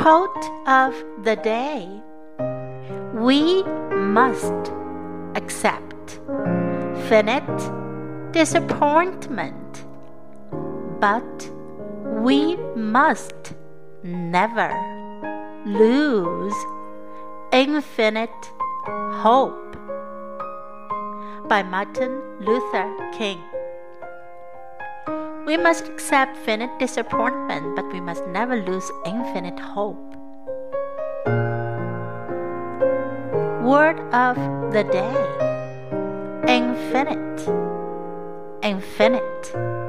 Quote of the day We must accept finite disappointment, but we must never lose infinite hope. By Martin Luther King. We must accept finite disappointment, but we must never lose infinite hope. Word of the day Infinite, infinite.